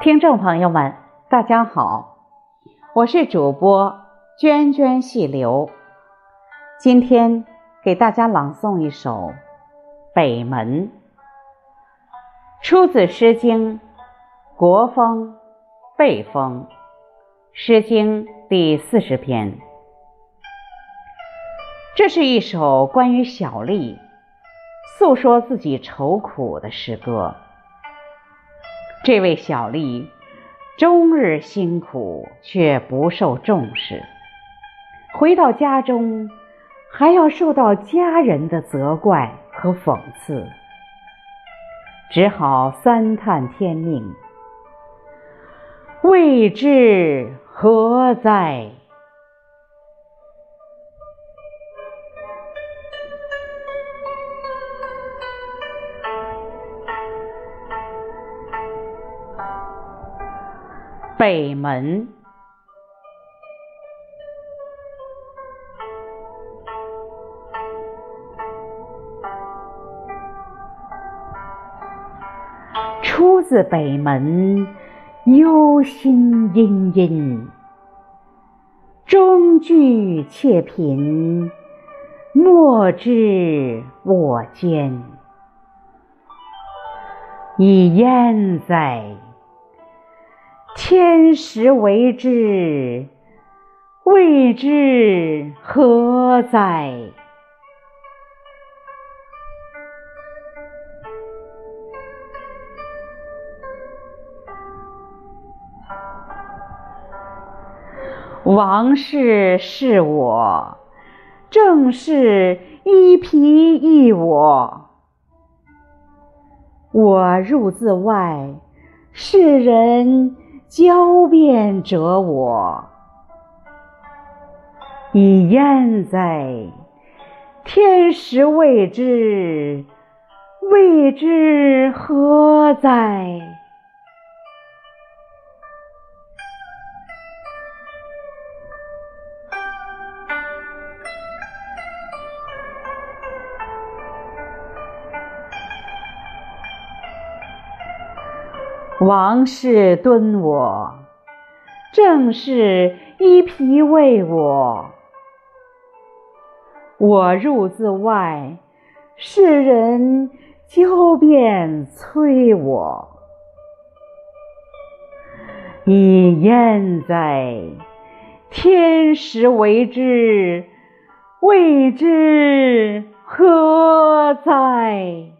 听众朋友们，大家好，我是主播涓涓细流。今天给大家朗诵一首《北门》，出自《诗经·国风·背风》，《诗经》第四十篇。这是一首关于小丽诉说自己愁苦的诗歌。这位小吏终日辛苦，却不受重视。回到家中，还要受到家人的责怪和讽刺，只好三叹天命，未知何在。北门，出自北门，忧心忡忡。中居妾贫，莫知我艰。以焉哉！天时为之，未知何哉？王氏是我，正是一皮一我。我入自外，世人。交辩者我，以焉哉？天时未知，未知何在？王氏敦我，正是衣皮为我。我入自外，世人交辩催我。以焉哉？天时为之，未知何哉？